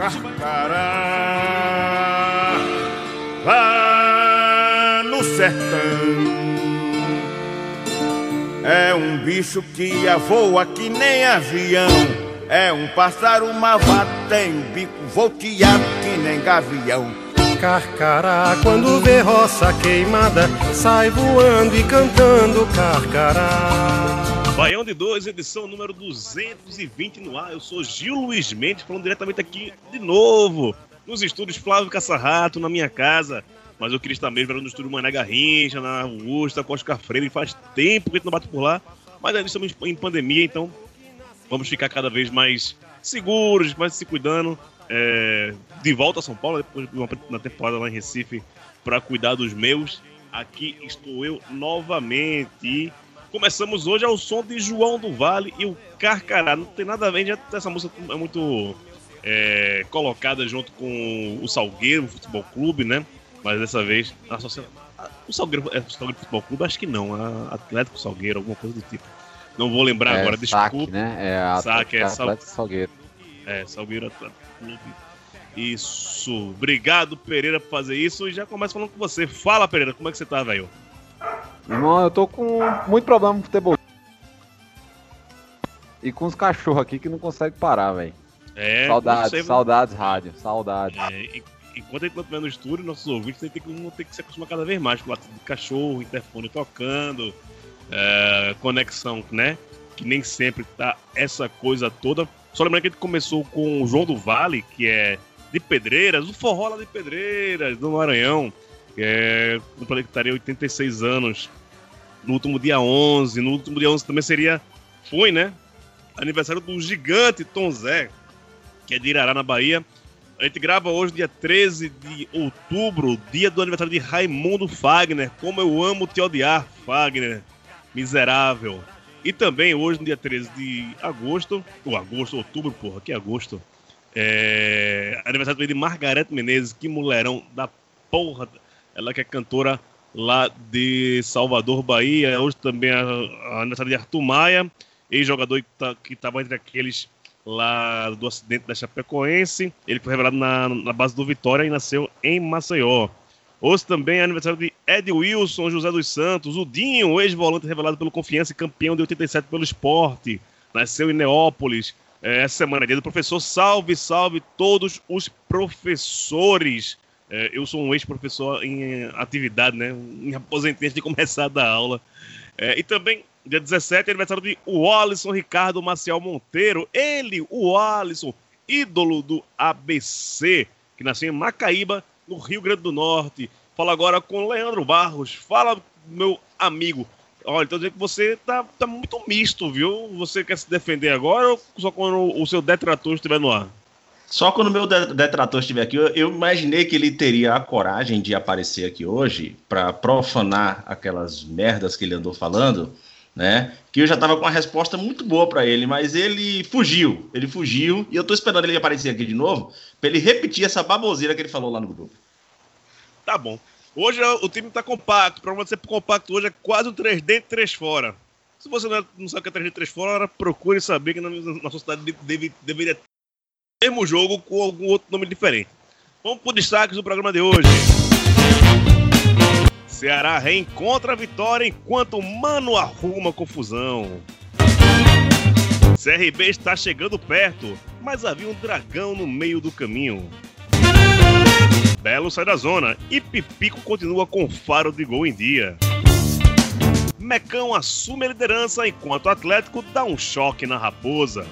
Carcará. Lá no sertão. É um bicho que voa que nem avião. É um pássaro malvado tem bico volteado que nem gavião. Carcará, quando vê roça queimada, sai voando e cantando carcará. Baião de 2, edição número 220 no ar. Eu sou Gil Luiz Mendes, falando diretamente aqui de novo, nos estúdios Flávio Caçarrato, na minha casa. Mas eu queria estar mesmo no estúdio Mané Garrincha, na Augusta, com Oscar Freire. Faz tempo que a gente não bate por lá, mas ainda estamos em pandemia, então vamos ficar cada vez mais seguros, mais se cuidando. É, de volta a São Paulo, depois de uma temporada lá em Recife, para cuidar dos meus. Aqui estou eu novamente. Começamos hoje ao som de João do Vale e o Carcará. Não tem nada a ver, já essa música é muito é, colocada junto com o Salgueiro, o Futebol Clube, né? Mas dessa vez. O Salgueiro é o Salgueiro Futebol Clube? Acho que não. A Atlético Salgueiro, alguma coisa do tipo. Não vou lembrar é, agora, saque, desculpa. né? É a Saque, é, Atlético Sal- Salgueiro. É, Salgueiro Atlético Clube. Isso. Obrigado, Pereira, por fazer isso. E já começo falando com você. Fala, Pereira, como é que você tá, velho? Irmão, eu tô com muito problema com futebol. E com os cachorros aqui que não conseguem parar, velho. É, saudades, sei, saudades, rádio, saudades. É, en- enquanto a gente estiver no estúdio, nossos ouvintes têm que, vão ter que se acostumar cada vez mais com o latido de cachorro, interfone tocando, é, conexão, né? Que nem sempre tá essa coisa toda. Só lembrando que a gente começou com o João do Vale, que é de Pedreiras, o forró lá de Pedreiras, do Maranhão, que é completaria 86 anos no último dia 11. No último dia 11 também seria, foi, né? Aniversário do gigante Tom Zé, que é de Irará, na Bahia. A gente grava hoje, dia 13 de outubro, dia do aniversário de Raimundo Fagner. Como eu amo te odiar, Fagner. Miserável. E também hoje, dia 13 de agosto, ou agosto, outubro, porra, que agosto. É aniversário de Margarete Menezes, que mulherão da porra. Ela que é cantora lá de Salvador, Bahia. Hoje também a aniversário de Arthur Maia, ex-jogador que tá- estava entre aqueles lá do acidente da Chapecoense. Ele foi revelado na, na base do Vitória e nasceu em Maceió. Hoje também é aniversário de Ed Wilson, José dos Santos, o Dinho, ex-volante revelado pelo Confiança e campeão de 87 pelo esporte. Nasceu em Neópolis. É, Essa semana é dia do professor. Salve, salve todos os professores. É, eu sou um ex-professor em eh, atividade, né? Me aposentei antes de começar a dar aula. É, e também, dia 17, é aniversário de Wallison Ricardo Maciel Monteiro. Ele, o Wallison, ídolo do ABC, que nasceu em Macaíba, no Rio Grande do Norte. Fala agora com Leandro Barros. Fala, meu amigo. Olha, tô dizendo que você tá, tá muito misto, viu? Você quer se defender agora ou só quando o seu detrator estiver no ar? Só quando o meu de- detrator estiver aqui, eu, imaginei que ele teria a coragem de aparecer aqui hoje para profanar aquelas merdas que ele andou falando, né? Que eu já tava com uma resposta muito boa para ele, mas ele fugiu. Ele fugiu e eu tô esperando ele aparecer aqui de novo para ele repetir essa baboseira que ele falou lá no grupo. Tá bom. Hoje o time tá compacto. Pra você compacto hoje é quase um 3D 3 fora. Se você não, é- não sabe o que é 3D 3 fora, procure saber que na, na sociedade deve- deve- deveria mesmo jogo com algum outro nome diferente. Vamos pro destaques do programa de hoje. Ceará reencontra a vitória enquanto Mano arruma confusão. CRB está chegando perto, mas havia um dragão no meio do caminho. Belo sai da zona e Pipico continua com faro de gol em dia. Mecão assume a liderança enquanto o Atlético dá um choque na Raposa.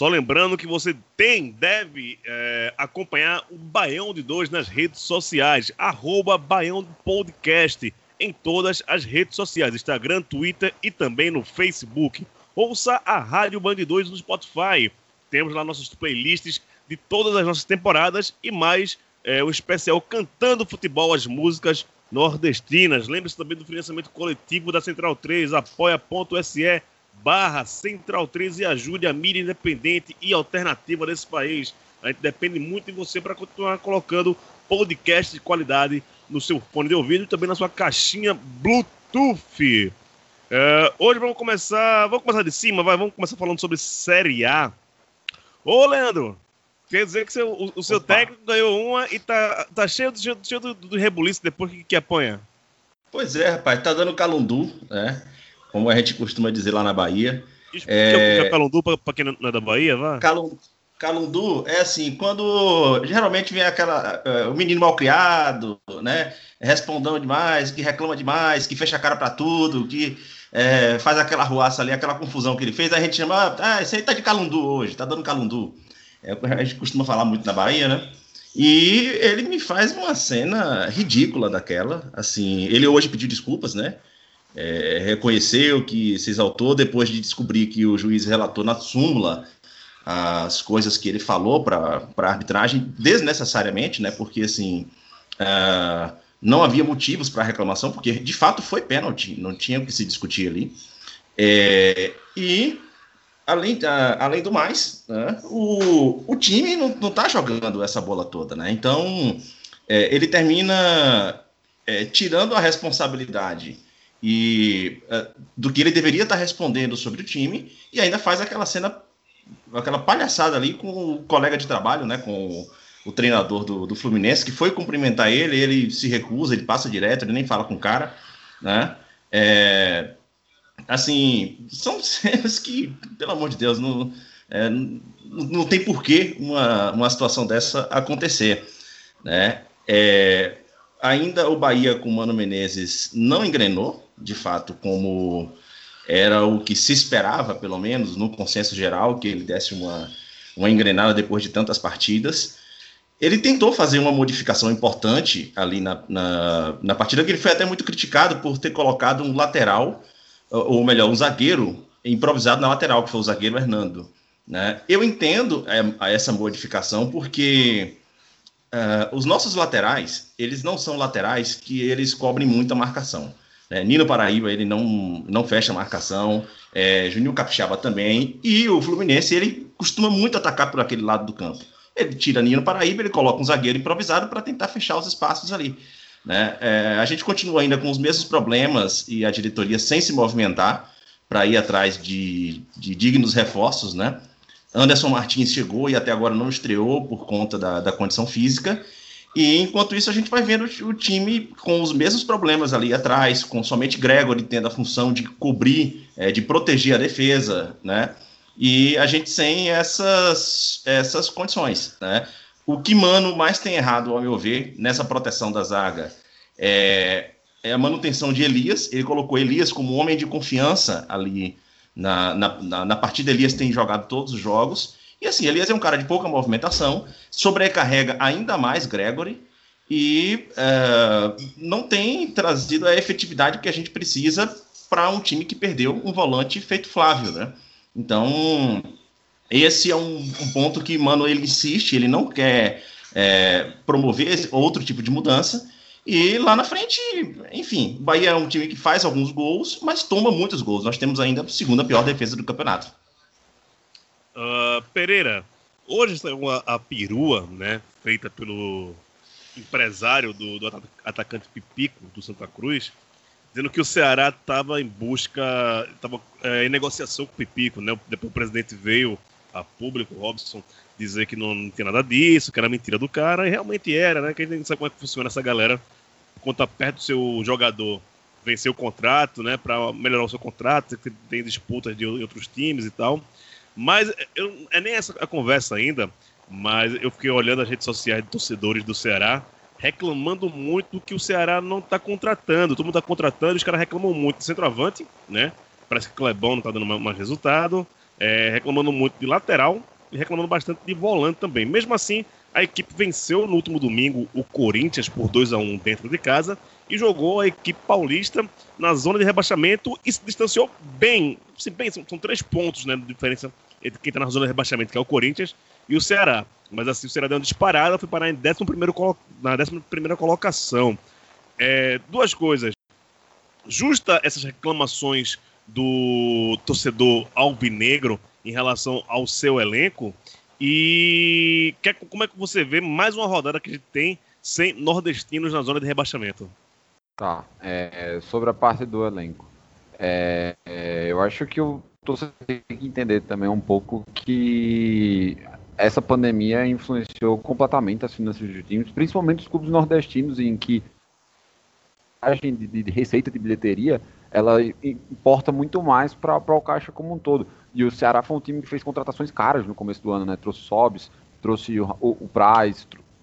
Só lembrando que você tem, deve é, acompanhar o Baião de Dois nas redes sociais, arroba Baião Podcast, em todas as redes sociais, Instagram, Twitter e também no Facebook. Ouça a Rádio Band 2 no Spotify. Temos lá nossas playlists de todas as nossas temporadas e mais é, o especial Cantando Futebol, as músicas nordestinas. Lembre-se também do financiamento coletivo da Central 3, apoia.se barra Central 3 e ajude a mídia independente e alternativa desse país. A gente depende muito de você para continuar colocando podcast de qualidade no seu fone de ouvido e também na sua caixinha Bluetooth. É, hoje vamos começar. Vamos começar de cima, vai, vamos começar falando sobre Série A. Ô, Leandro, quer dizer que seu, o, o, seu técnico ganhou uma e tá, tá cheio, cheio, cheio do, do rebuliço depois que, que apanha. Pois é, rapaz, tá dando calundu, né? Como a gente costuma dizer lá na Bahia. Explica é... o que é calundu pra quem não é da Bahia, vá? Calundu. Calundu é assim, quando geralmente vem aquela. Uh, o menino mal criado, né? Respondão demais, que reclama demais, que fecha a cara para tudo, que é, faz aquela ruaça ali, aquela confusão que ele fez, a gente chama, ah, esse aí tá de calundu hoje, tá dando calundu. É, a gente costuma falar muito na Bahia, né? E ele me faz uma cena ridícula daquela. Assim, ele hoje pediu desculpas, né? É, reconheceu que se exaltou depois de descobrir que o juiz relatou na súmula as coisas que ele falou para a arbitragem desnecessariamente, né? Porque assim. Uh, não havia motivos para reclamação, porque de fato foi pênalti, não tinha o que se discutir ali. É, e, além, além do mais, né, o, o time não está jogando essa bola toda, né? Então, é, ele termina é, tirando a responsabilidade e é, do que ele deveria estar respondendo sobre o time e ainda faz aquela cena, aquela palhaçada ali com o colega de trabalho, né? Com o treinador do, do Fluminense, que foi cumprimentar ele, ele se recusa, ele passa direto, ele nem fala com o cara, né? É, assim, são cenas que, pelo amor de Deus, não, é, não, não tem porquê uma, uma situação dessa acontecer, né? É, ainda o Bahia com o Mano Menezes não engrenou, de fato, como era o que se esperava, pelo menos, no consenso geral, que ele desse uma, uma engrenada depois de tantas partidas. Ele tentou fazer uma modificação importante ali na, na, na, partida, que ele foi até muito criticado por ter colocado um lateral, ou melhor, um zagueiro improvisado na lateral, que foi o zagueiro Hernando. Né? Eu entendo é, essa modificação porque uh, os nossos laterais, eles não são laterais que eles cobrem muita marcação. Né? Nino Paraíba, ele não, não fecha marcação, é, Juninho Capixaba também, e o Fluminense, ele costuma muito atacar por aquele lado do campo. Ele tira Nino Paraíba, ele coloca um zagueiro improvisado para tentar fechar os espaços ali. Né? É, a gente continua ainda com os mesmos problemas e a diretoria sem se movimentar para ir atrás de, de, dignos reforços. Né? Anderson Martins chegou e até agora não estreou por conta da, da condição física. E enquanto isso, a gente vai vendo o time com os mesmos problemas ali atrás, com somente Gregory tendo a função de cobrir, é, de proteger a defesa, né? e a gente sem essas, essas condições. Né? O que Mano mais tem errado, ao meu ver, nessa proteção da zaga é, é a manutenção de Elias. Ele colocou Elias como homem de confiança ali na, na, na, na partida. Elias tem jogado todos os jogos. E assim, Elias é um cara de pouca movimentação, sobrecarrega ainda mais Gregory e é, não tem trazido a efetividade que a gente precisa para um time que perdeu um volante feito Flávio, né? Então, esse é um, um ponto que, mano, ele insiste, ele não quer é, promover outro tipo de mudança. E lá na frente, enfim, o Bahia é um time que faz alguns gols, mas toma muitos gols. Nós temos ainda a segunda pior defesa do campeonato. Uh, Pereira, hoje saiu a, a perua, né, feita pelo empresário do, do atacante Pipico do Santa Cruz, dizendo que o Ceará estava em busca, estava é, em negociação com o Pipico, né? Depois o presidente veio a público, Robson, dizer que não, não tinha nada disso, que era mentira do cara, e realmente era, né? Que a gente sabe como é que funciona essa galera. Quando tá perto do seu jogador vencer o contrato, né? Para melhorar o seu contrato, tem disputas de outros times e tal. Mas eu, é nem essa a conversa ainda, mas eu fiquei olhando as redes sociais de torcedores do Ceará reclamando muito que o Ceará não está contratando. Todo mundo está contratando, os caras reclamam muito de centroavante, né? Parece que o Clebão não está dando mais, resultado. É, reclamando muito de lateral e reclamando bastante de volante também. Mesmo assim, a equipe venceu no último domingo o Corinthians por 2 a 1 dentro de casa e jogou a equipe paulista na zona de rebaixamento e se distanciou bem. Se bem são, são, três pontos né, de diferença entre quem está na zona de rebaixamento, que é o Corinthians, e o Ceará. Mas assim, o Ceará deu uma disparada, foi parar em 11 colo na 11 colocação. É, duas coisas. Justa essas reclamações do torcedor albinegro em relação ao seu elenco. E que, como é que você vê mais uma rodada que a gente tem sem nordestinos na zona de rebaixamento? Tá, é, sobre a parte do elenco. É, é, eu acho que o torcedor tem que entender também um pouco que essa pandemia influenciou completamente as finanças dos times, principalmente os clubes nordestinos, em que a de, de receita de bilheteria ela importa muito mais para o caixa como um todo. E o Ceará foi um time que fez contratações caras no começo do ano, né? Trouxe Sobs, trouxe o, o, o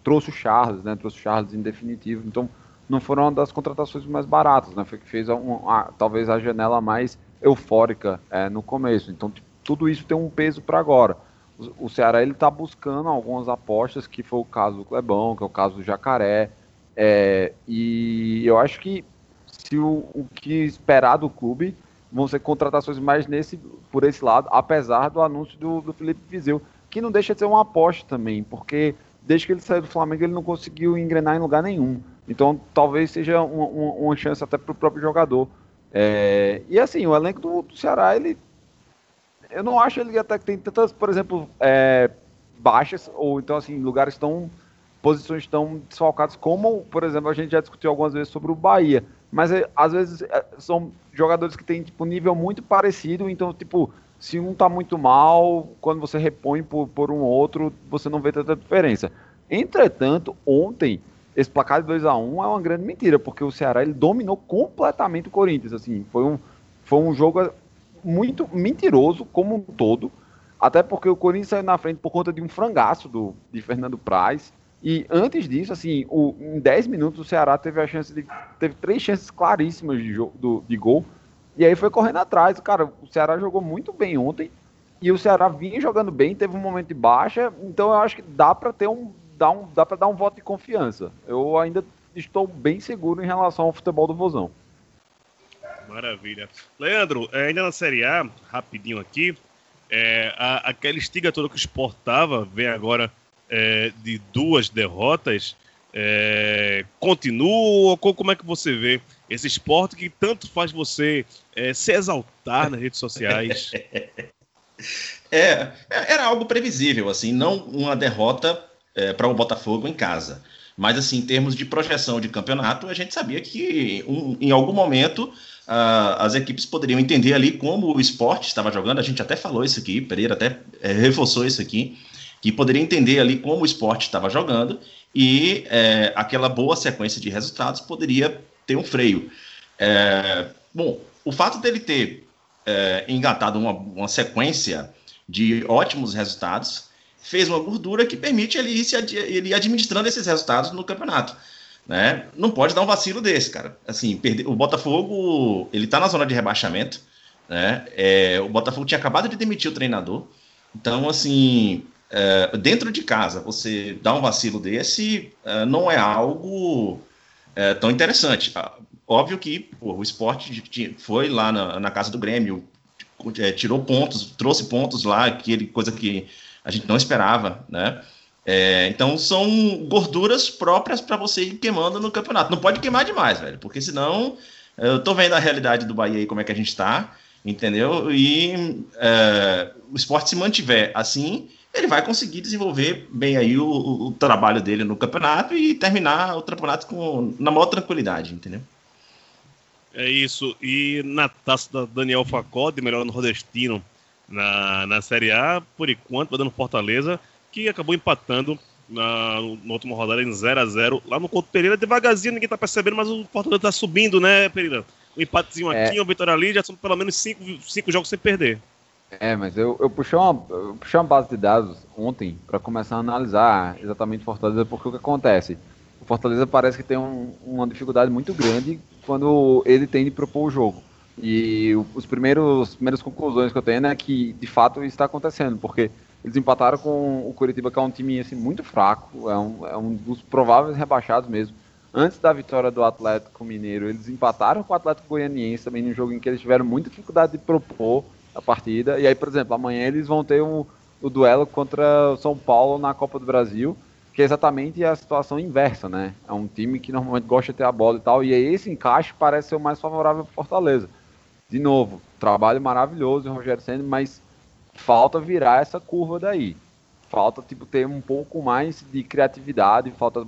trouxe o Charles, né? Trouxe o Charles em definitivo. Então, não foram uma das contratações mais baratas, né? Foi que fez um, a, talvez a janela mais eufórica é, no começo. Então, tudo isso tem um peso para agora o Ceará ele está buscando algumas apostas, que foi o caso do Clebão, que é o caso do Jacaré, é, e eu acho que se o, o, que esperar do clube vão ser contratações mais nesse, por esse lado, apesar do anúncio do, do Felipe Vizeu, que não deixa de ser uma aposta também, porque desde que ele saiu do Flamengo ele não conseguiu engrenar em lugar nenhum. Então talvez seja uma, uma, uma chance até para o próprio jogador. É, e assim, o elenco do, do Ceará ele eu não acho ele até que tem tantas, por exemplo, é, baixas, ou então assim, lugares tão. posições tão desfalcadas, como, por exemplo, a gente já discutiu algumas vezes sobre o Bahia. Mas é, às vezes é, são jogadores que têm tipo, nível muito parecido, então, tipo, se um tá muito mal, quando você repõe por, por um outro, você não vê tanta diferença. Entretanto, ontem, esse placar de 2 a 1 é uma grande mentira, porque o Ceará ele dominou completamente o Corinthians. Assim, foi um, foi um jogo muito mentiroso como um todo, até porque o Corinthians saiu na frente por conta de um frangaço do, de Fernando Praz. E antes disso, assim, o, em 10 minutos o Ceará teve a chance de. teve três chances claríssimas de, do, de gol. E aí foi correndo atrás. Cara, o Ceará jogou muito bem ontem. E o Ceará vinha jogando bem, teve um momento de baixa. Então eu acho que dá para ter um. Dá, um, dá para dar um voto de confiança. Eu ainda estou bem seguro em relação ao futebol do Vozão. Maravilha. Leandro, é, ainda na Série A, rapidinho aqui, é, a, aquela estiga toda que exportava vem agora é, de duas derrotas. É, continua? Como é que você vê esse esporte que tanto faz você é, se exaltar nas redes sociais? É, era algo previsível, assim, não uma derrota é, para o Botafogo em casa. Mas, assim, em termos de projeção de campeonato, a gente sabia que um, em algum momento as equipes poderiam entender ali como o esporte estava jogando. A gente até falou isso aqui, Pereira até é, reforçou isso aqui, que poderia entender ali como o esporte estava jogando e é, aquela boa sequência de resultados poderia ter um freio. É, bom, o fato dele ter é, engatado uma, uma sequência de ótimos resultados fez uma gordura que permite ele ir, se, ele ir administrando esses resultados no campeonato né? Não pode dar um vacilo desse, cara. Assim, perder, o Botafogo, ele tá na zona de rebaixamento, né? É, o Botafogo tinha acabado de demitir o treinador. Então, assim, é, dentro de casa, você dar um vacilo desse é, não é algo é, tão interessante. Ah, óbvio que pô, o esporte foi lá na, na casa do Grêmio, tirou pontos, trouxe pontos lá, aquele coisa que a gente não esperava, né? É, então são gorduras próprias para você ir queimando no campeonato. Não pode queimar demais, velho, porque senão eu tô vendo a realidade do Bahia aí, como é que a gente tá, entendeu? E é, o esporte se mantiver assim, ele vai conseguir desenvolver bem aí o, o, trabalho dele no campeonato e terminar o campeonato com, na maior tranquilidade, entendeu? É isso. E na taça da Daniel Facode, melhor no Rodestino, na, na Série A, por enquanto, vai dando Fortaleza que acabou empatando na, na última rodada em 0 a 0 lá no Couto Pereira. Devagarzinho, ninguém tá percebendo, mas o Fortaleza tá subindo, né, Pereira? Um empatezinho é. aqui, uma vitória ali, já são pelo menos cinco, cinco jogos sem perder. É, mas eu, eu, puxei uma, eu puxei uma base de dados ontem para começar a analisar exatamente Fortaleza, porque o que acontece? O Fortaleza parece que tem um, uma dificuldade muito grande quando ele tem de propor o jogo. E os primeiros primeiras conclusões que eu tenho é que de fato isso está acontecendo, porque eles empataram com o Curitiba, que é um time assim, muito fraco, é um, é um dos prováveis rebaixados mesmo. Antes da vitória do Atlético Mineiro, eles empataram com o Atlético Goianiense também num jogo em que eles tiveram muita dificuldade de propor a partida. E aí, por exemplo, amanhã eles vão ter um, o duelo contra o São Paulo na Copa do Brasil, que é exatamente a situação inversa, né? É um time que normalmente gosta de ter a bola e tal, e esse encaixe parece ser o mais favorável para Fortaleza. De novo, trabalho maravilhoso, Rogério Senna, mas falta virar essa curva daí. Falta tipo ter um pouco mais de criatividade, falta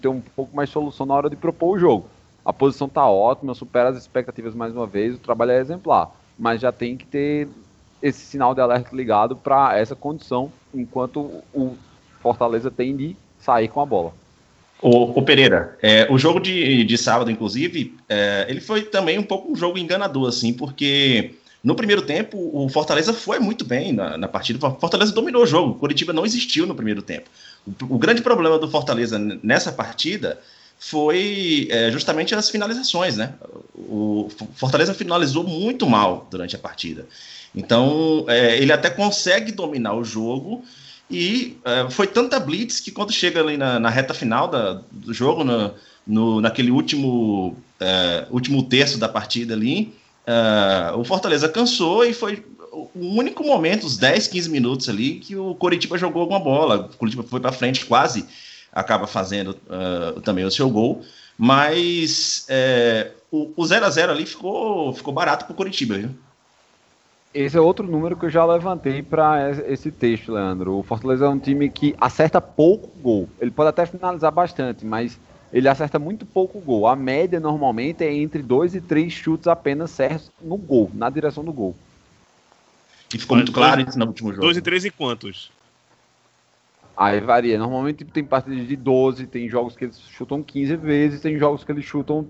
ter um pouco mais de solução na hora de propor o jogo. A posição tá ótima, supera as expectativas mais uma vez, o trabalho é exemplar, mas já tem que ter esse sinal de alerta ligado para essa condição, enquanto o Fortaleza tem de sair com a bola. O, o Pereira, é, o jogo de, de sábado, inclusive, é, ele foi também um pouco um jogo enganador, assim, porque no primeiro tempo o Fortaleza foi muito bem na, na partida, o Fortaleza dominou o jogo, o Curitiba não existiu no primeiro tempo. O, o grande problema do Fortaleza nessa partida foi é, justamente as finalizações, né? O Fortaleza finalizou muito mal durante a partida. Então, é, ele até consegue dominar o jogo e é, foi tanta blitz que quando chega ali na, na reta final da, do jogo, no, no, naquele último, é, último terço da partida ali, é, o Fortaleza cansou e foi o único momento, os 10, 15 minutos ali, que o Coritiba jogou alguma bola. O Coritiba foi para frente, quase acaba fazendo uh, também o seu gol. Mas é, o 0 a 0 ali ficou, ficou barato para o Coritiba, viu? Esse é outro número que eu já levantei para esse texto, Leandro. O Fortaleza é um time que acerta pouco gol. Ele pode até finalizar bastante, mas ele acerta muito pouco gol. A média normalmente é entre dois e três chutes apenas certos no gol, na direção do gol. E ficou muito claro isso no último jogo. Dois e três e quantos? Aí varia. Normalmente tem partidas de 12, tem jogos que eles chutam 15 vezes, tem jogos que eles chutam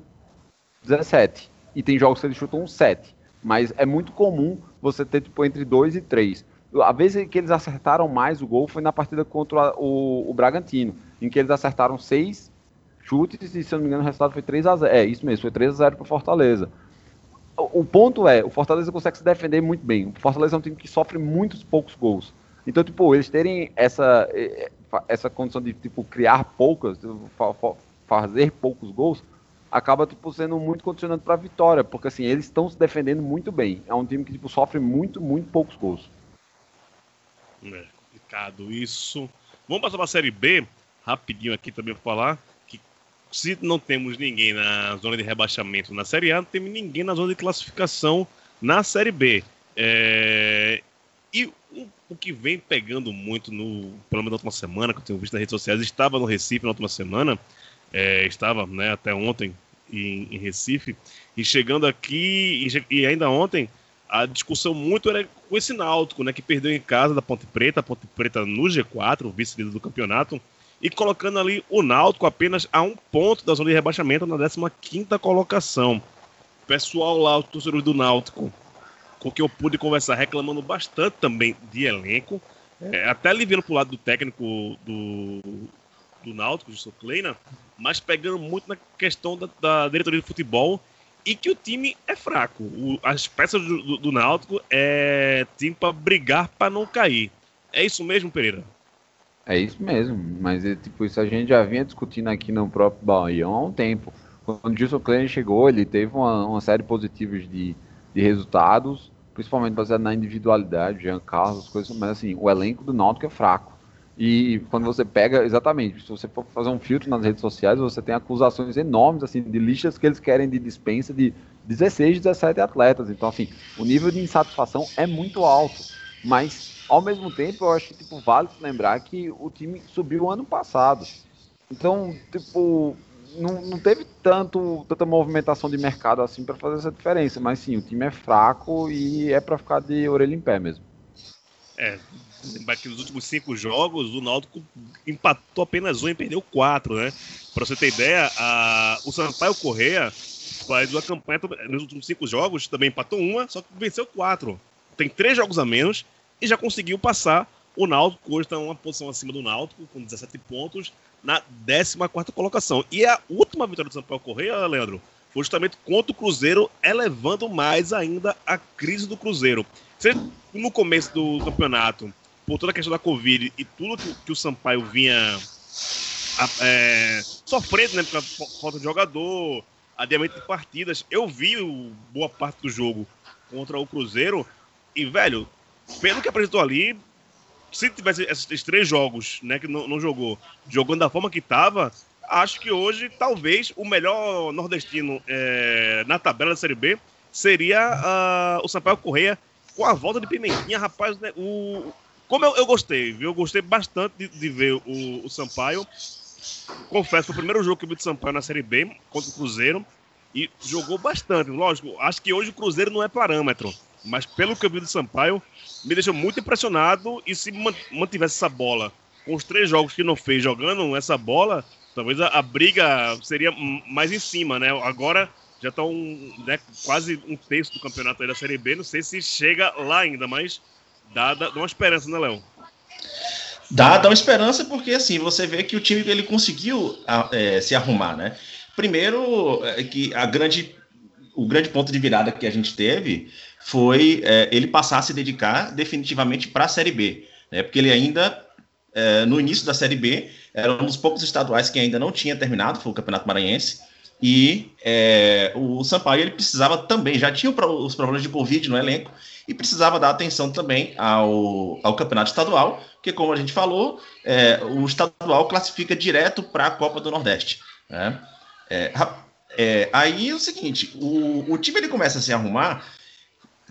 17. E tem jogos que eles chutam 7. Mas é muito comum você ter tipo, entre 2 e 3. A vez que eles acertaram mais o gol foi na partida contra o, o Bragantino, em que eles acertaram 6 chutes e, se eu não me engano, o resultado foi 3 a 0 É, isso mesmo, foi 3 a 0 para o Fortaleza. O, ponto é, o Fortaleza consegue se defender muito bem. O Fortaleza é um time que sofre muitos poucos gols. Então, tipo, eles terem essa, essa condição de, tipo, criar poucas, fazer poucos gols, acaba tipo, sendo muito condicionante para a vitória, porque assim, eles estão se defendendo muito bem. É um time que tipo, sofre muito, muito poucos gols. É complicado isso. Vamos passar para a Série B, rapidinho aqui também para falar que se não temos ninguém na zona de rebaixamento na Série A, não temos ninguém na zona de classificação na Série B. É... E o, o, que vem pegando muito no, pelo menos na última semana, que eu tenho visto nas redes sociais, estava no Recife na última semana, é, estava né, até ontem em, em, Recife, e chegando aqui, e, e, ainda ontem, a discussão muito era com esse Náutico, né, que perdeu em casa da Ponte Preta, a Ponte Preta no G4, o vice-líder do campeonato, e colocando ali o Náutico apenas a um ponto da zona de rebaixamento na 15ª colocação. Pessoal lá, os torcedores do Náutico, com que eu pude conversar, reclamando bastante também de elenco, é, até aliviando pro lado do técnico do, do Náutico, Justo Kleina, mas pegando muito na questão da, da, diretoria de futebol e que o time é fraco. O, as peças do, do, do Náutico é time para brigar para não cair. É isso mesmo, Pereira? É isso mesmo, mas é, tipo, isso a gente já vinha discutindo aqui no próprio Bahia há um tempo. Quando o Gilson Klein chegou, ele teve uma, uma série positiva de, de resultados, principalmente baseado na individualidade, Jean Carlos, coisas, mas assim, o elenco do Náutico é fraco. E quando você pega, exatamente, se você for fazer um filtro nas redes sociais, você tem acusações enormes, assim, de listas que eles querem de dispensa de 16, 17 atletas. Então, assim, o nível de insatisfação é muito alto. Mas, ao mesmo tempo, eu acho que, tipo, vale lembrar que o time subiu ano passado. Então, tipo, não, não teve tanto, tanta movimentação de mercado assim para fazer essa diferença. Mas, sim, o time é fraco e é para ficar de orelha em pé mesmo. É, que nos últimos cinco jogos o Náutico empatou apenas um e perdeu quatro, né? Pra você ter ideia, a... o Sampaio Correa faz uma campanha nos últimos cinco jogos, também empatou uma, só que venceu quatro. Tem três jogos a menos e já conseguiu passar o Náutico. Hoje está uma posição acima do Náutico, com 17 pontos, na 14 colocação. E a última vitória do Sampaio Correa, Leandro, foi justamente contra o Cruzeiro, elevando mais ainda a crise do Cruzeiro. No começo do campeonato, por toda a questão da Covid e tudo que, o Sampaio vinha é, sofrendo, né? Por falta de jogador, adiamento de partidas. Eu vi boa parte do jogo contra o Cruzeiro e, velho, pelo que apresentou ali, se tivesse esses três jogos, né, que não, não jogou, jogando da forma que estava, acho que hoje talvez o melhor nordestino é, na tabela da Série B seria uh, o Sampaio Correia com a volta de Pimentinha, rapaz, né, o, como eu, eu, gostei, viu? Eu gostei bastante de, de ver o, o, Sampaio. Confesso, foi o primeiro jogo que eu vi do Sampaio na Série B contra o Cruzeiro e jogou bastante. Lógico, acho que hoje o Cruzeiro não é parâmetro, mas pelo vi do Sampaio, me deixou muito impressionado e se mantivesse essa bola com os três jogos que não fez jogando essa bola, talvez a, a briga seria mais em cima, né? Agora já está um, né, quase um terço do campeonato da Série B. Não sei se chega lá ainda, mas dá, dá uma esperança, né, Léo? Dá, dá uma esperança porque assim você vê que o time ele conseguiu é, se arrumar, né? Primeiro é, que a grande o grande ponto de virada que a gente teve foi é, ele passar a se dedicar definitivamente para a Série B, né? Porque ele ainda é, no início da Série B era um dos poucos estaduais que ainda não tinha terminado, foi o Campeonato Maranhense. E é, o Sampaio ele precisava também, já tinha os problemas de Covid no elenco, e precisava dar atenção também ao, ao campeonato estadual, que, como a gente falou, é, o estadual classifica direto para a Copa do Nordeste. Né? É, é, aí é o seguinte: o, o time ele começa a se arrumar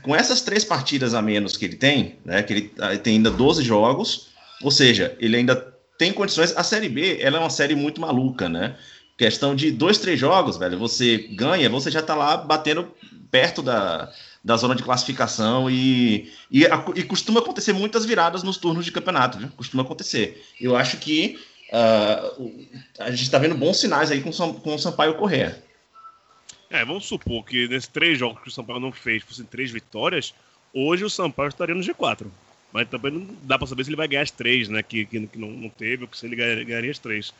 com essas três partidas a menos que ele tem, né, que ele, ele tem ainda 12 jogos, ou seja, ele ainda tem condições. A Série B ela é uma série muito maluca, né? Questão de dois, três jogos, velho, você ganha, você já tá lá batendo perto da, da zona de classificação e, e, e costuma acontecer muitas viradas nos turnos de campeonato, viu? Costuma acontecer. Eu acho que uh, a gente está vendo bons sinais aí com, com o Sampaio Correa. É, vamos supor que nesses três jogos que o Sampaio não fez fossem três vitórias, hoje o Sampaio estaria no G4. Mas também não dá para saber se ele vai ganhar as três, né? Que, que, que não, não, teve, ou se ele ganharia as três.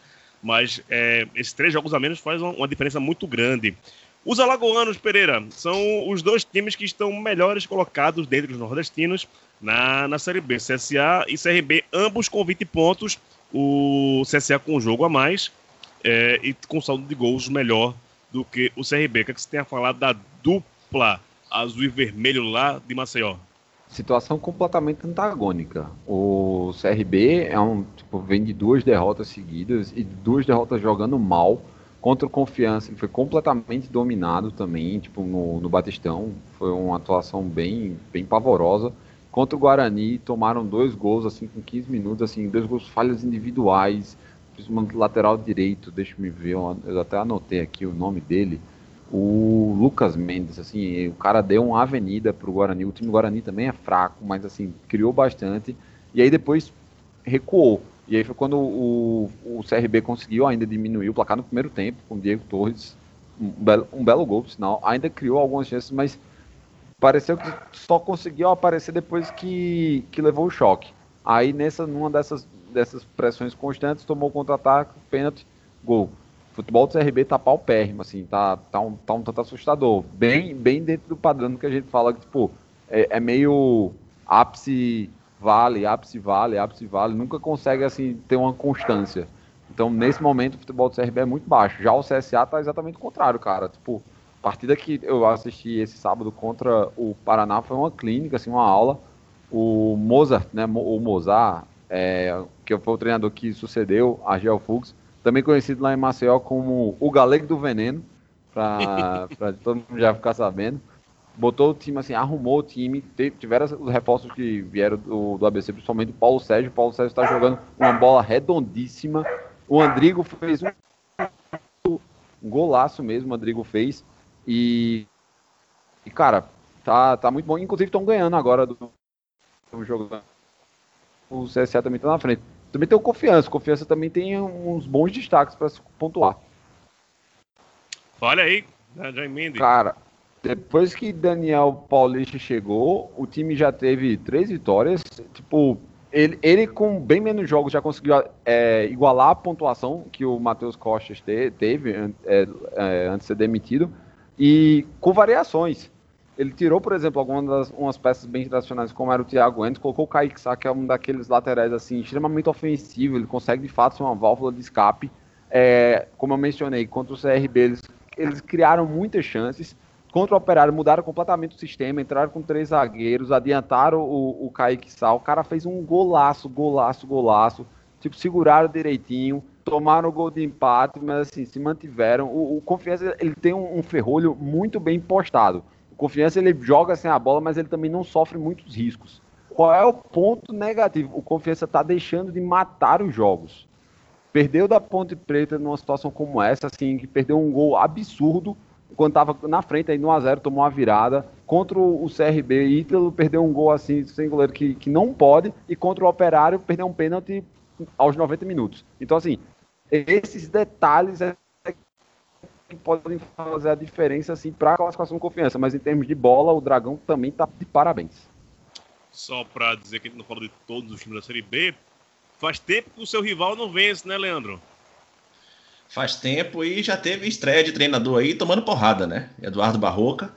Mas é, esses três jogos a menos faz uma, uma diferença muito grande. Os alagoanos, Pereira, são os dois times que estão melhores colocados dentro dos nordestinos na, na Série B. CSA e CRB, ambos com 20 pontos. O CSA com um jogo a mais é, e com saldo de gols melhor do que o CRB. O que, é que você tem a falar da dupla azul e vermelho lá de Maceió? situação completamente antagônica. O CRB é um tipo, vem de duas derrotas seguidas e duas derrotas jogando mal. Contra o Confiança, ele foi completamente dominado também, tipo, no, no Batistão. Foi uma atuação bem, bem pavorosa. Contra o Guarani, tomaram dois gols, assim, com 15 minutos, assim, dois gols falhas individuais, principalmente lateral direito, deixa me ver, eu até anotei aqui o nome dele, o Lucas Mendes, assim, o cara deu uma avenida pro Guarani. O time do Guarani também é fraco, mas assim, criou bastante. E aí depois recuou. E aí foi quando o, o CRB conseguiu ainda diminuir o placar no primeiro tempo, com o Diego Torres. Um belo, um belo gol, por sinal. Ainda criou algumas chances, mas pareceu que só conseguiu aparecer depois que, que levou o choque. Aí nessa, numa dessas, dessas pressões constantes, tomou contra-ataque, pênalti, gol futebol do CRB tá paupérrimo, assim, tá, tá, um, tá um tanto assustador. Bem, bem dentro do padrão que a gente fala, que, tipo, é, é meio ápice vale, ápice vale, ápice vale, nunca consegue, assim, ter uma constância. Então, nesse momento, o futebol do CRB é muito baixo. Já o CSA tá exatamente o contrário, cara. Tipo, a partida que eu assisti esse sábado contra o Paraná foi uma clínica, assim, uma aula. O Mozart, né, o Mozart, é, que foi o treinador que sucedeu a Gel Fuchs, também conhecido lá em Maceió como o Galego do Veneno, para todo mundo já ficar sabendo. Botou o time assim, arrumou o time, tiveram os reforços que vieram do, do ABC, principalmente o Paulo Sérgio. O Paulo Sérgio está jogando uma bola redondíssima. O Andrigo fez um, um golaço mesmo, o Andrigo fez. E, e cara, tá, tá muito bom. Inclusive estão ganhando agora do, do jogo. O CSA também está na frente. Também tem o Confiança. O Confiança também tem uns bons destaques para se pontuar. Olha aí, já emenda. Cara, depois que Daniel Paulista chegou, o time já teve três vitórias. Tipo, ele, ele com bem menos jogos já conseguiu é, igualar a pontuação que o Matheus Costa te, teve é, é, antes de ser demitido. E com variações. Ele tirou, por exemplo, algumas das, peças bem tradicionais, como era o Thiago Endes, colocou o Kaique Sá, que é um daqueles laterais assim, extremamente ofensivo, ele consegue de fato ser uma válvula de escape. É, como eu mencionei, contra o CRB, eles, eles criaram muitas chances, Contra o Operário, mudaram completamente o sistema, entraram com três zagueiros, adiantaram o, o Kaique Sal. O cara fez um golaço, golaço, golaço. Tipo, seguraram direitinho, tomaram o gol de empate, mas assim, se mantiveram. O, o Confiança, ele tem um, um, ferrolho muito bem postado. Confiança, ele joga sem a bola, mas ele também não sofre muitos riscos. Qual é o ponto negativo? O Confiança está deixando de matar os jogos. Perdeu da Ponte Preta numa situação como essa, assim, que perdeu um gol absurdo quando estava na frente, aí no 1x0, tomou uma virada. Contra o CRB, Ítalo perdeu um gol assim, sem goleiro que, que não pode. E contra o Operário, perdeu um pênalti aos 90 minutos. Então, assim, esses detalhes é que podem fazer a diferença assim, para a classificação de confiança. Mas em termos de bola, o Dragão também está de parabéns. Só para dizer que a gente não fala de todos os times da Série B, faz tempo que o seu rival não vence, né, Leandro? faz tempo e já teve estreia de treinador aí tomando porrada, né? Eduardo Barroca,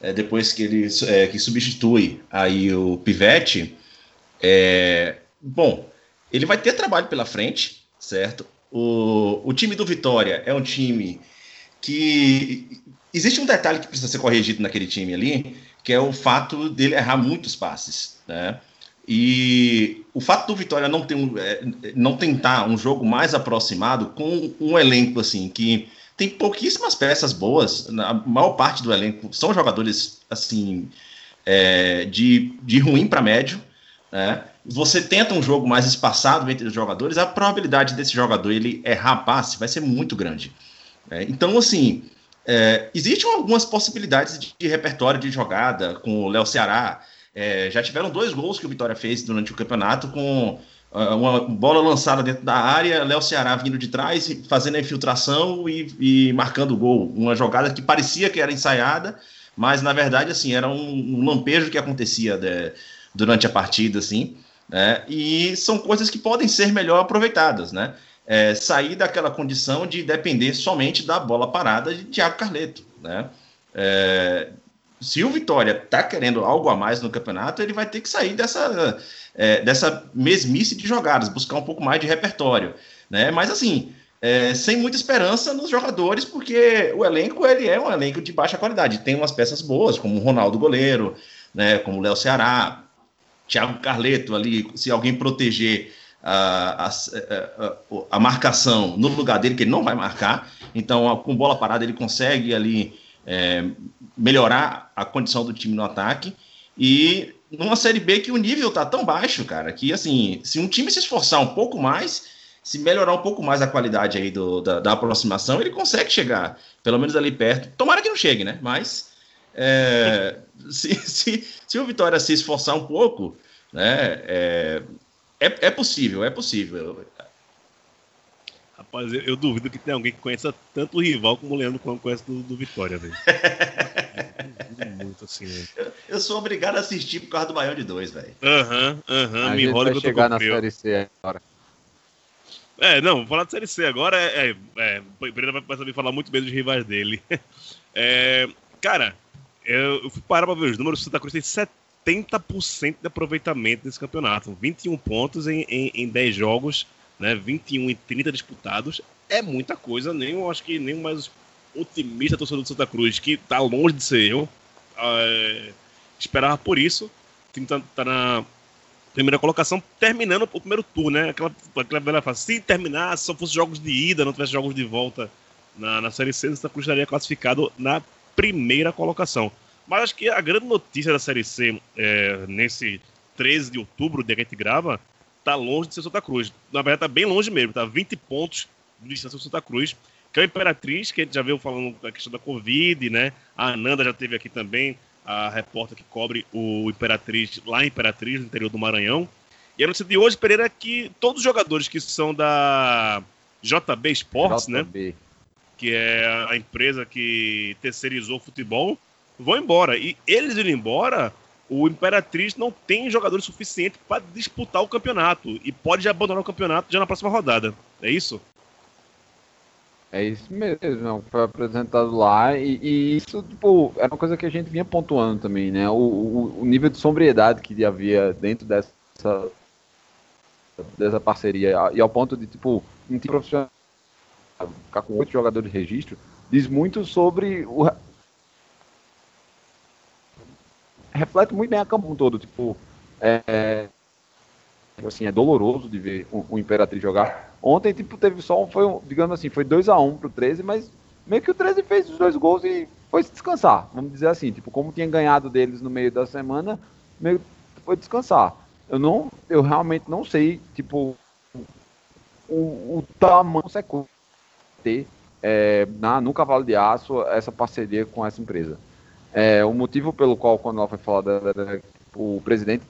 é, depois que ele é, que substitui aí o Pivete, é, bom, ele vai ter trabalho pela frente, certo? O, o time do Vitória é um time que existe um detalhe que precisa ser corrigido naquele time ali, que é o fato dele errar muitos passes, né? E o fato do Vitória não, ter é, não tentar um jogo mais aproximado com um elenco assim que tem pouquíssimas peças boas, a maior parte do elenco são jogadores assim é, de, de ruim para médio, né? Você tenta um jogo mais espaçado entre os jogadores, a probabilidade desse jogador ele errar passe vai ser muito grande. Né? Então, assim, é, existem algumas possibilidades de, de repertório de jogada com o Léo Ceará, é, já tiveram dois gols que o Vitória fez durante o campeonato com uh, uma bola lançada dentro da área, Léo Ceará vindo de trás, fazendo a infiltração e, e, marcando o gol. Uma jogada que parecia que era ensaiada, mas na verdade assim era um, um lampejo que acontecia de, durante a partida, assim. Né? E são coisas que podem ser melhor aproveitadas, né? É, sair daquela condição de depender somente da bola parada de Thiago Carleto, né? É, se o Vitória tá querendo algo a mais no campeonato, ele vai ter que sair dessa, é, dessa mesmice de jogadas, buscar um pouco mais de repertório, né? Mas assim, é, sem muita esperança nos jogadores, porque o elenco ele é um elenco de baixa qualidade. Tem umas peças boas, como o Ronaldo Goleiro, né? Como o Léo Ceará, Thiago Carleto ali, se alguém proteger a, a, a, marcação no lugar dele, que ele não vai marcar. Então, com bola parada, ele consegue ali é, melhorar a condição do time no ataque. E numa Série B que o nível tá tão baixo, cara, que assim, se um time se esforçar um pouco mais, se melhorar um pouco mais a qualidade aí do, da, da aproximação, ele consegue chegar, pelo menos ali perto. Tomara que não chegue, né? Mas é, se, se, se o Vitória se esforçar um pouco, né? É, é, é possível, é possível. Rapaz, eu, eu, duvido que tenha alguém que conheça tanto o rival como o Leandro conhece do, do Vitória, velho. muito assim, velho. Eu, eu, sou obrigado a assistir por causa do Baião de dois, velho. Aham, aham, me enrola que eu tô chegar na Série C agora. É, não, vou falar de Série C agora. É, é, é o Pereira vai saber falar muito bem dos rivais dele. É, cara, eu, eu fui parar pra ver os números. O Santa Cruz tem 70% de aproveitamento nesse campeonato. 21 pontos em, em, em 10 jogos né? 21 e 30 disputados é muita coisa, nem eu acho que nem o mais otimista torcedor do Santa Cruz, que tá longe de ser eu, é, esperava por isso. O time tá, tá, na primeira colocação, terminando o primeiro turno, né? Aquela, aquela velha fase. Se terminar, se só fosse jogos de ida, não tivesse jogos de volta na, na Série C, o Santa Cruz estaria classificado na primeira colocação. Mas acho que a grande notícia da Série C, é, nesse 13 de outubro, dia que a gente grava, tá longe de ser Santa Cruz. Na verdade, tá bem longe mesmo, tá 20 pontos de distância do Santa Cruz. Que é a Imperatriz, que a gente já veio falando da questão da Covid, né? A Ananda já teve aqui também, a repórter que cobre o Imperatriz, lá em Imperatriz, no interior do Maranhão. E a notícia de hoje, Pereira, é que todos os jogadores que são da JB Sports, JB. né? Que é a empresa que terceirizou o futebol, vão embora. E eles indo embora, o Imperatriz não tem jogadores suficientes para disputar o campeonato e pode abandonar o campeonato já na próxima rodada. É isso? É isso mesmo, foi apresentado lá e, e, isso, tipo, era uma coisa que a gente vinha pontuando também, né? O, o, o, nível de sobriedade que havia dentro dessa, dessa parceria e ao ponto de, tipo, um time profissional ficar com oito jogadores de registro, diz muito sobre o, reflete muito bem a campo todo. Tipo, é, assim, é doloroso de ver o, o Imperatriz jogar. Ontem, tipo, teve só um, foi, digamos assim, foi 2 a 1 um pro 13, mas meio que o 13 fez os dois gols e foi descansar, vamos dizer assim, tipo, como tinha ganhado deles no meio da semana, meio foi descansar. Eu não, eu realmente não sei, tipo, o, o tamanho que ter é, na, no Cavalo de Aço essa parceria com essa empresa. É, o motivo pelo qual, quando ela foi falada, era o presidente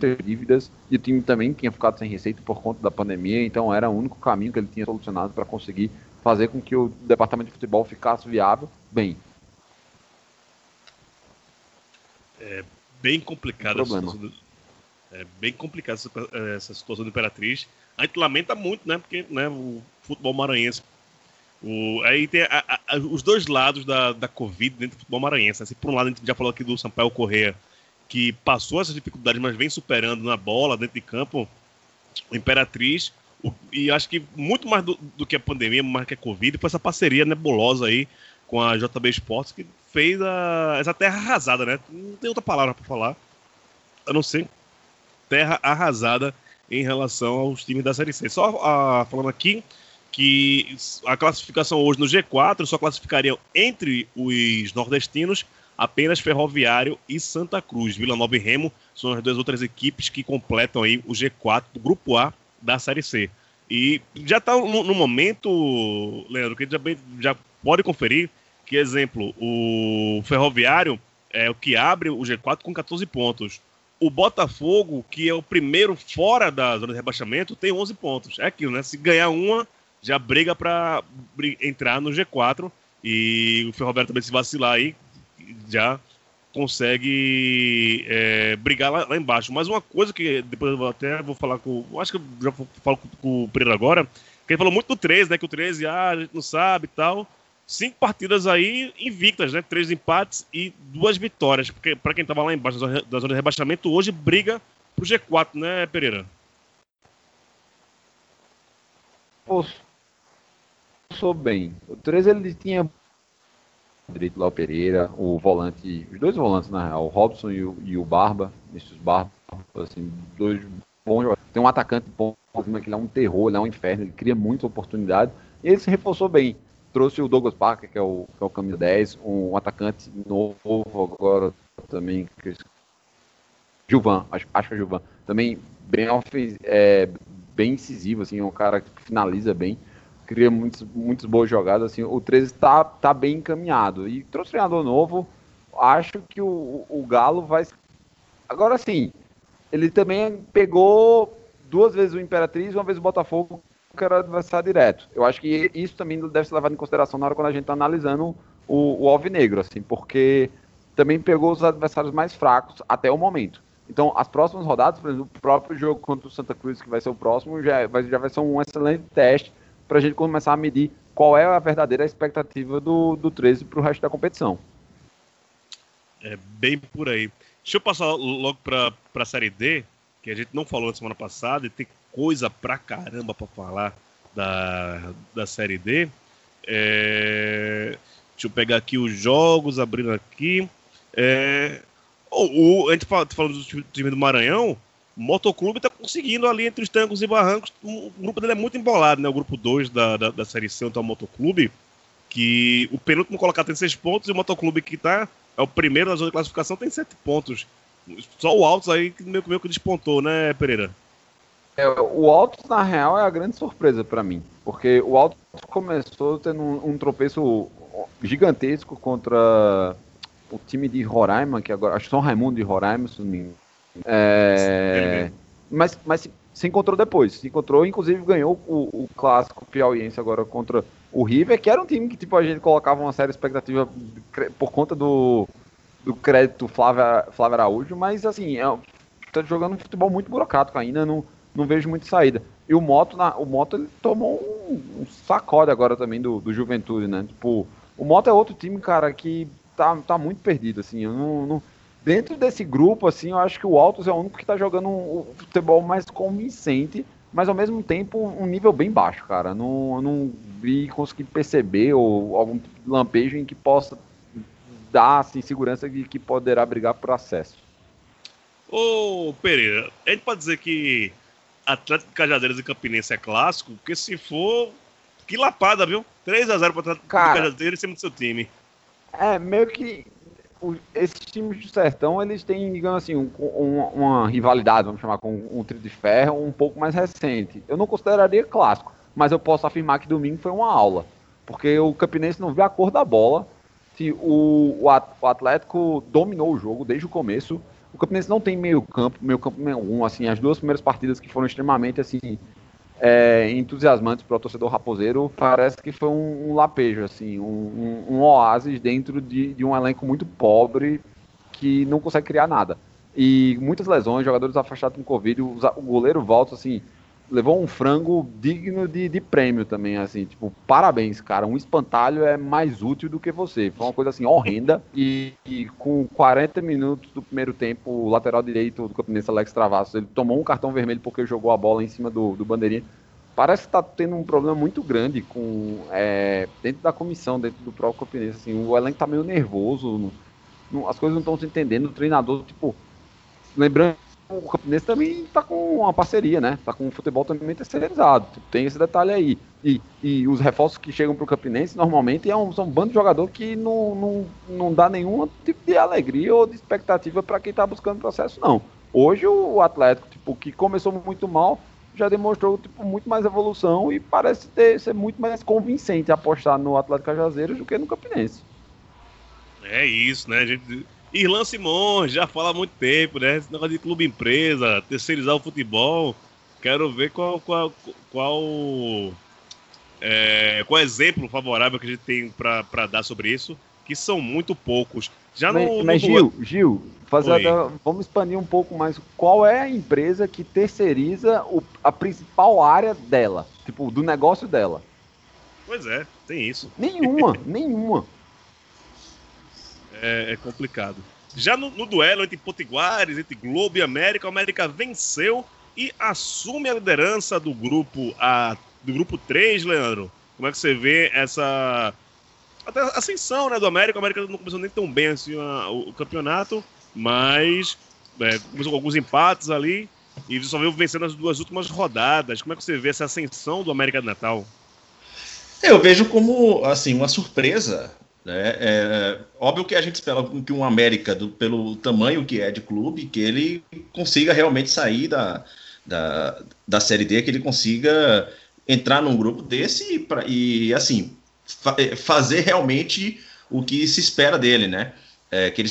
ter dívidas e o time também tinha ficado sem receita por conta da pandemia, então era o único caminho que ele tinha solucionado para conseguir fazer com que o departamento de futebol ficasse viável. Bem, é bem complicada situação do, é bem complicada essa, essa, situação do Imperatriz. A gente lamenta muito, né? Porque né, o futebol maranhense. O, aí tem a, a, os dois lados da, da Covid dentro do futebol maranhense. Assim, por um lado, a gente já falou aqui do Sampaio Correia, que passou essas dificuldades, mas vem superando na bola, dentro de campo. O Imperatriz. O, e acho que muito mais do, do, que a pandemia, mais que a Covid, foi essa parceria nebulosa aí com a JB Sports, que fez a, essa terra arrasada, né? Não tem outra palavra para falar, a não ser terra arrasada em relação aos times da Série C. Só ah, falando aqui que a classificação hoje no G4 só classificariam entre os nordestinos apenas Ferroviário e Santa Cruz. Vila Nova e Remo são as duas outras equipes que completam aí o G4 do Grupo A da Série C. E já está no, no, momento, Leandro, que já, já pode conferir que, exemplo, o Ferroviário é o que abre o G4 com 14 pontos. O Botafogo, que é o primeiro fora da zona de rebaixamento, tem 11 pontos. É aquilo, né? Se ganhar uma, já briga para entrar no G4. E o Ferroviário também se vacilar aí, já consegue é, brigar lá, lá, embaixo. Mas uma coisa que depois eu até vou falar com. Acho que eu já falo com, o Pereira agora. Que ele falou muito do 13, né? Que o 13, ah, a gente não sabe e tal cinco partidas aí invictas, né? Três empates e duas vitórias. Porque para quem estava lá embaixo da zona de rebaixamento, hoje briga pro G4, né, Pereira? Sou bem. O 13 ele tinha direito lá o Pereira, o volante, os dois volantes na real, o Robson e o, e o Barba, esses Barba, assim, dois bons jogadores. Tem um atacante bom, que ele é um terror, ele é um inferno, ele cria muita oportunidade. E ele se reforçou bem. Trouxe o Douglas Parker, que é o, que é o caminho 10, um, atacante novo agora também, que Gilvan, acho, acho que é Gilvan, também bem, é, bem incisivo, assim, é um cara que finaliza bem, cria muitos, muitas boas jogadas, assim, o 13 está tá bem encaminhado, e trouxe treinador novo, acho que o, o Galo vai... Agora sim, ele também pegou duas vezes o Imperatriz, uma vez o Botafogo, que era adversário direto. Eu acho que isso também deve ser levado em consideração na hora quando a gente está analisando o, o Alvinegro, assim, porque também pegou os adversários mais fracos até o momento. Então, as próximas rodadas, por exemplo, o próprio jogo contra o Santa Cruz, que vai ser o próximo, já vai, já vai ser um excelente teste para a gente começar a medir qual é a verdadeira expectativa do, do 13 para o resto da competição. É bem por aí. Deixa eu passar logo para a Série D, que a gente não falou na semana passada, e tem coisa pra caramba pra falar da, da Série D. É, deixa eu pegar aqui os jogos, abrindo aqui. É, o, o, a gente tá falando do time do Maranhão, Motoclube está conseguindo ali entre os tancos e barrancos. O grupo dele é muito embolado, né? O grupo 2 da, da, da, Série C, então o Motoclube, que o penúltimo colocado tem 6 pontos e o Motoclube que tá, é o primeiro na zona de classificação, tem 7 pontos. Só o Altos aí que meio, meio que despontou, né, Pereira? É, o Altos, na real, é a grande surpresa para mim. Porque o Altos começou tendo um, um, tropeço gigantesco contra o time de Roraima, que agora. Acho que São Raimundo de Roraima, se não me. É, mas, mas se encontrou depois. Se encontrou, inclusive ganhou o, o clássico piauiense agora contra o River, que era um time que tipo, a gente colocava uma séria expectativa por conta do, do crédito Flávio, Flávio Araújo, mas assim, é, tá jogando um futebol muito burocrático ainda, não, não vejo muito saída. E o Moto, na, o Moto ele tomou um, um sacode agora também do, do Juventude, né? Tipo, o Moto é outro time, cara, que tá, tá muito perdido, assim. Eu não, não, dentro desse grupo, assim, eu acho que o Altos é o único que tá jogando um, um futebol mais convincente, mas ao mesmo tempo um nível bem baixo, cara. Não, não vi conseguir perceber ou algum lampejo em que possa dá assim, segurança de que poderá brigar por acesso. Ô Pereira, a gente pode dizer que Atlético de Cajadeiras e Campinense é clássico, porque se for, que lapada, viu? 3x0 para Atlético Cara, de Cajadeiras em cima do seu time. É, meio que esses times do Sertão, eles têm, digamos assim, um, um, uma rivalidade, vamos chamar, com um trio de ferro um pouco mais recente. Eu não consideraria clássico, mas eu posso afirmar que domingo foi uma aula. Porque o Campinense não viu a cor da bola. Se o, o Atlético dominou o jogo desde o começo. O Campinense não tem meio campo, meio campo nenhum, assim, as duas primeiras partidas que foram extremamente, assim, é, entusiasmantes para o torcedor raposeiro, parece que foi um, um lapejo, assim, um, um, um oásis dentro de, de, um elenco muito pobre que não consegue criar nada. E muitas lesões, jogadores afastados com Covid, o, goleiro volta, assim, levou um frango digno de, de, prêmio também, assim, tipo, parabéns, cara, um espantalho é mais útil do que você. Foi uma coisa, assim, horrenda, e, e com 40 minutos do primeiro tempo, o lateral direito do Campinense, Alex Travassos, ele tomou um cartão vermelho porque jogou a bola em cima do, do bandeirinha. Parece que tá tendo um problema muito grande com é, dentro da comissão, dentro do próprio Campinense, assim, o elenco tá meio nervoso, não, não, as coisas não estão se entendendo, o treinador, tipo, lembrando o Campinense também está com uma parceria, né? Está com o futebol também terceirizado. Tem esse detalhe aí. E, e os reforços que chegam para o Campinense normalmente é um, são um bando de jogador que não, não, não dá nenhum tipo de alegria ou de expectativa para quem está buscando processo, não. Hoje o Atlético, tipo, que começou muito mal, já demonstrou tipo, muito mais evolução e parece ter, ser muito mais convincente apostar no Atlético Cajazeiros do que no Campinense. É isso, né? A gente Irlan Simões já fala há muito tempo, né? Esse negócio de clube empresa, terceirizar o futebol. Quero ver qual qual qual, é, qual exemplo favorável que a gente tem para dar sobre isso, que são muito poucos. Já mas, no, mas Gil, Gil, fazer vamos expandir um pouco mais. Qual é a empresa que terceiriza o, a principal área dela, tipo do negócio dela? Pois é, tem isso. Nenhuma, nenhuma é, é complicado. Já no, no, duelo entre Potiguares, entre Globo e América, o América venceu e assume a liderança do grupo a, do grupo 3, Leandro. Como é que você vê essa até ascensão né, do América? O América não começou nem tão bem assim a, o, o, campeonato, mas é, começou com alguns empates ali e só veio vencendo as duas últimas rodadas. Como é que você vê essa ascensão do América do Natal? Eu vejo como assim uma surpresa né? É, óbvio que a gente espera que um América, do, pelo tamanho que é de clube, que ele consiga realmente sair da, da, da Série D, que ele consiga entrar num grupo desse e, pra, e assim, fa é, fazer realmente o que se espera dele, né? É, que ele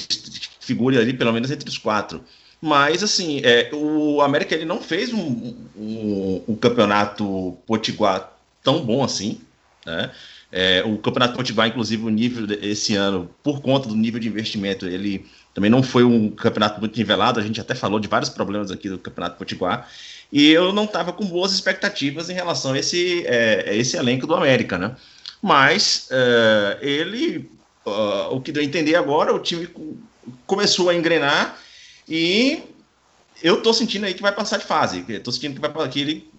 figure ali pelo menos entre os quatro. Mas, assim, é, o América ele não fez um, um, um campeonato potiguar tão bom assim, né? É, o Campeonato Potiguar, inclusive, o nível esse ano, por conta do nível de investimento, ele também não foi um campeonato muito nivelado. A gente até falou de vários problemas aqui do Campeonato Potiguar. E eu não estava com boas expectativas em relação a esse, é, esse elenco do América, né? Mas é, ele, uh, o que deu a entender agora, o time começou a engrenar e eu estou sentindo aí que vai passar de fase. Estou sentindo que, vai, que ele,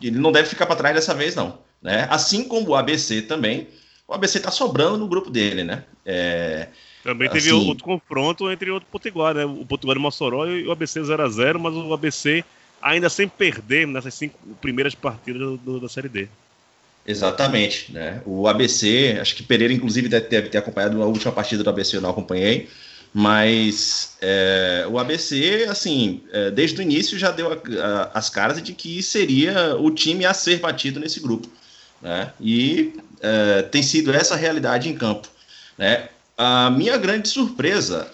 ele não deve ficar para trás dessa vez, não. Né? Assim como o ABC também. O ABC está sobrando no grupo dele, né? É, também teve assim, outro confronto entre outro Potiguar, né? O Potiguar e Mossoró e o ABC 0 a 0 mas o ABC ainda sem perder nessas cinco primeiras partidas do, da Série D. Exatamente, né? O ABC, acho que Pereira, inclusive, deve ter, ter acompanhado a última partida do ABC, eu não acompanhei, mas é, o ABC, assim, é, desde o início já deu a, a, as caras de que seria o time a ser batido nesse grupo. Né? E é, tem sido essa a realidade em campo. Né? A minha grande surpresa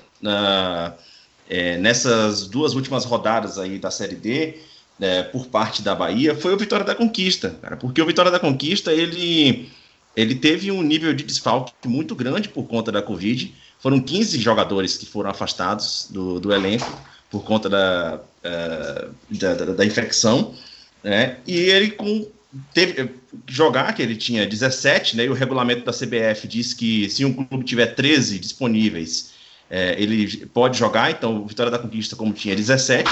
é, nessas duas últimas rodadas aí da Série D, né, por parte da Bahia, foi o Vitória da Conquista, cara, porque o Vitória da Conquista ele, ele teve um nível de desfalque muito grande por conta da Covid. Foram 15 jogadores que foram afastados do, do elenco por conta da, uh, da, da, da, infecção, né? E ele com teve jogar, que ele tinha 17, né? E o regulamento da CBF diz que se um clube tiver 13 disponíveis, é, ele pode jogar. Então, Vitória da Conquista, como tinha 17,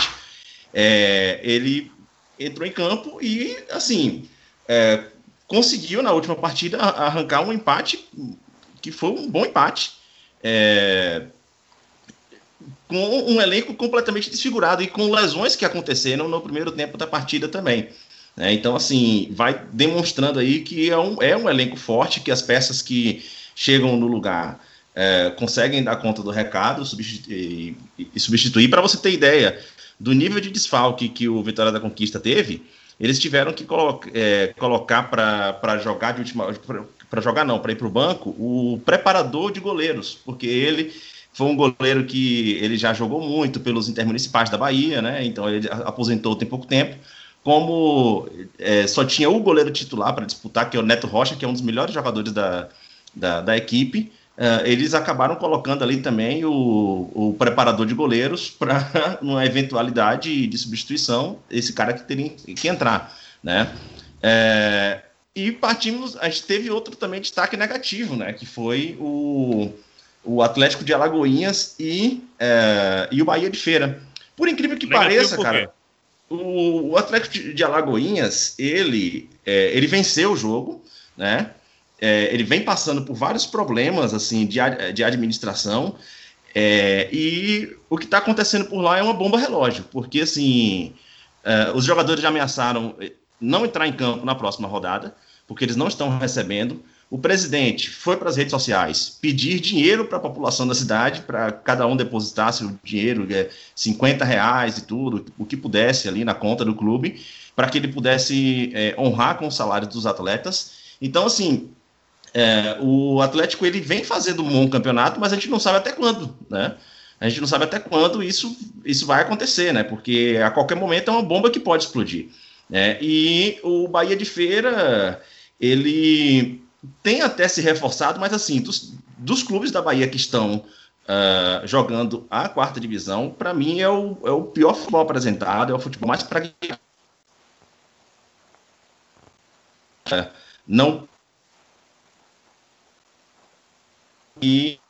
é, ele entrou em campo e, assim, é, conseguiu na última partida arrancar um empate que foi um bom empate. com um elenco completamente desfigurado e com lesões que aconteceram no primeiro tempo da partida também. Né? Então, assim, vai demonstrando aí que é um, é um elenco forte, que as peças que chegam no lugar é, conseguem dar conta do recado substituir, e substituir. Para você ter ideia do nível de desfalque que o Vitória da Conquista teve, eles tiveram que colo é, colocar para jogar de última para jogar não, para ir para o banco, o preparador de goleiros, porque ele foi um goleiro que ele já jogou muito pelos intermunicipais da Bahia, né? Então ele aposentou tem pouco tempo. Como é, só tinha o goleiro titular para disputar, que é o Neto Rocha, que é um dos melhores jogadores da, da, da equipe, uh, eles acabaram colocando ali também o, o preparador de goleiros para uma eventualidade de substituição, esse cara que teria que entrar, né? É, e partimos, a gente teve outro também destaque negativo, né? Que foi o, o Atlético de Alagoinhas e, é, e o Bahia de Feira. Por incrível que negativo pareça, cara, o, o, Atlético de, Alagoinhas, ele, é, ele venceu o jogo, né? É, ele vem passando por vários problemas assim de, de administração é, e o que está acontecendo por lá é uma bomba relógio, porque assim é, os jogadores já ameaçaram não entrar em campo na próxima rodada, porque eles não estão recebendo. O presidente foi para as redes sociais pedir dinheiro para a população da cidade, para cada um depositasse o dinheiro, 50 é, reais e tudo, o que pudesse ali na conta do clube, para que ele pudesse é, honrar com o salário dos atletas. Então, assim, é, o Atlético ele vem fazendo um bom campeonato, mas a gente não sabe até quando, né? A gente não sabe até quando isso, isso vai acontecer, né? Porque a qualquer momento é uma bomba que pode explodir. Né? E o Bahia de Feira, ele tem até se reforçado, mas assim, dos, dos clubes da Bahia que estão uh, jogando a quarta divisão, para mim é o, é o pior futebol apresentado, é o futebol mais pragmático. não e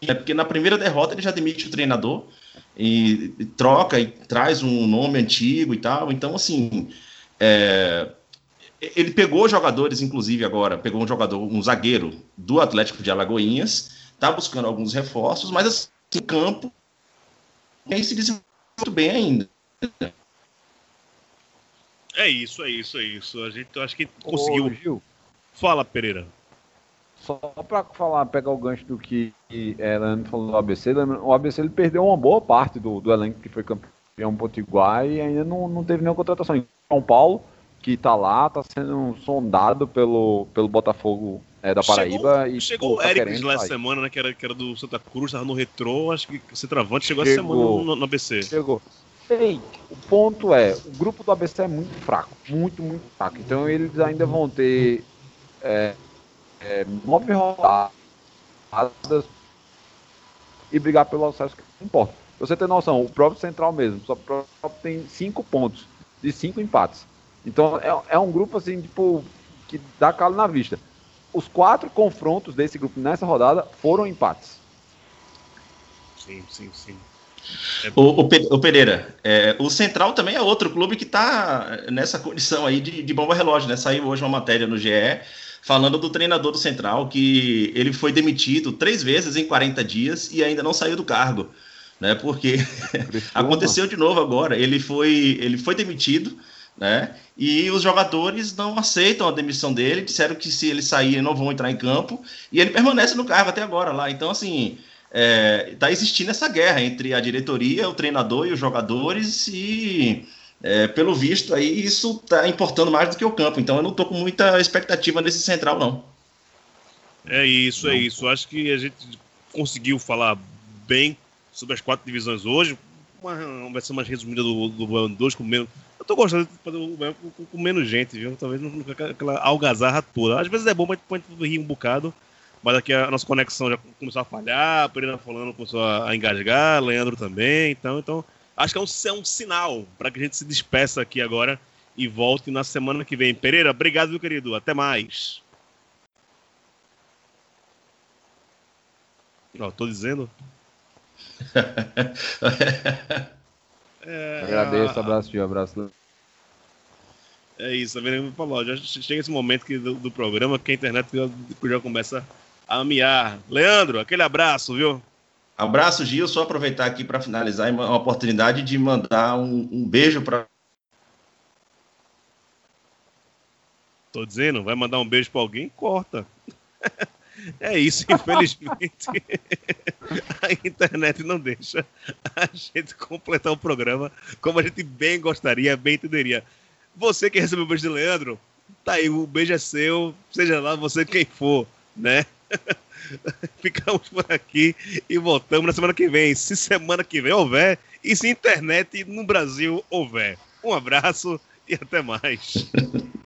é porque na primeira derrota ele já demite o treinador e, e troca e traz um nome antigo e tal. Então, assim, é, ele pegou jogadores, inclusive agora, pegou um jogador, um zagueiro do Atlético de Alagoinhas, tá buscando alguns reforços, mas assim, em campo, nem se desenvolveu muito bem ainda. É isso, é isso, é isso. A gente acho que conseguiu. Ô, Gil. Fala, Pereira. Só para falar, pegar o gancho do que é, Leandro falou do ABC, o ABC ele perdeu uma boa parte do, do elenco que foi campeão potiguar e ainda não, não teve nenhuma contratação. Em São Paulo, que está lá, está sendo sondado pelo, pelo Botafogo é, da Paraíba. Chegou, e, chegou pô, tá o Eric lá essa semana, né, que era, que era do Santa Cruz, estava no retrô, acho que o centroavante chegou, chegou essa semana no, no ABC. Chegou. Ei, o ponto é, o grupo do ABC é muito fraco, muito, muito fraco. Então eles ainda vão ter é, é, nove rodadas e brigar pelo acesso que importa. Você tem noção, o próprio Central mesmo, só tem cinco pontos de cinco empates. Então é, é um grupo assim, tipo, que dá calo na vista. Os quatro confrontos desse grupo nessa rodada foram empates. Sim, sim, sim. É o, o, Pereira, é, o Central também é outro clube que está nessa condição aí de, de bomba relógio, né? Saiu hoje uma matéria no GE falando do treinador do Central, que ele foi demitido três vezes em 40 dias e ainda não saiu do cargo. Né, porque aconteceu de novo agora. Ele foi, ele foi demitido, né? E os jogadores não aceitam a demissão dele, disseram que se ele sair não vão entrar em campo, e ele permanece no cargo até agora lá. Então, assim, é, existindo essa guerra entre a diretoria, o treinador e os jogadores, e é, pelo visto, aí isso está importando mais do que o campo. Então eu não estou com muita expectativa nesse central, não. É isso, é isso. Acho que a gente conseguiu falar bem sobre as quatro divisões hoje. Uma, ser mais resumida do, do 2 com menos. Eu tô gostando de fazer o com, com, menos gente, viu? Talvez não aquela algazarra toda. Às vezes é bom, mas pode rir um bocado. Mas aqui a nossa conexão já começou a falhar, a Pereira falando começou a engasgar, Leandro também. Então, então Acho que é um, é um sinal para que a gente se despeça aqui agora e volte na semana que vem. Pereira, obrigado, meu querido. Até mais. Ó, tô dizendo. É... Agradeço, abraço, tio, abraço. É isso, a Verena me falou. Já chega esse momento que, do, do programa que a internet já, já começa a amear. Leandro, aquele abraço, viu? Abraço, Gil. Só aproveitar aqui para finalizar uma oportunidade de mandar um, um beijo para. Tô dizendo, vai mandar um beijo para alguém? Corta. É isso, infelizmente. a internet não deixa a gente completar o programa como a gente bem gostaria, bem entenderia. Você que recebeu o beijo de Leandro, tá aí, o beijo é seu, seja lá você quem for, né? Ficamos por aqui e voltamos na semana que vem. Se semana que vem houver e se internet no Brasil houver. Um abraço e até mais.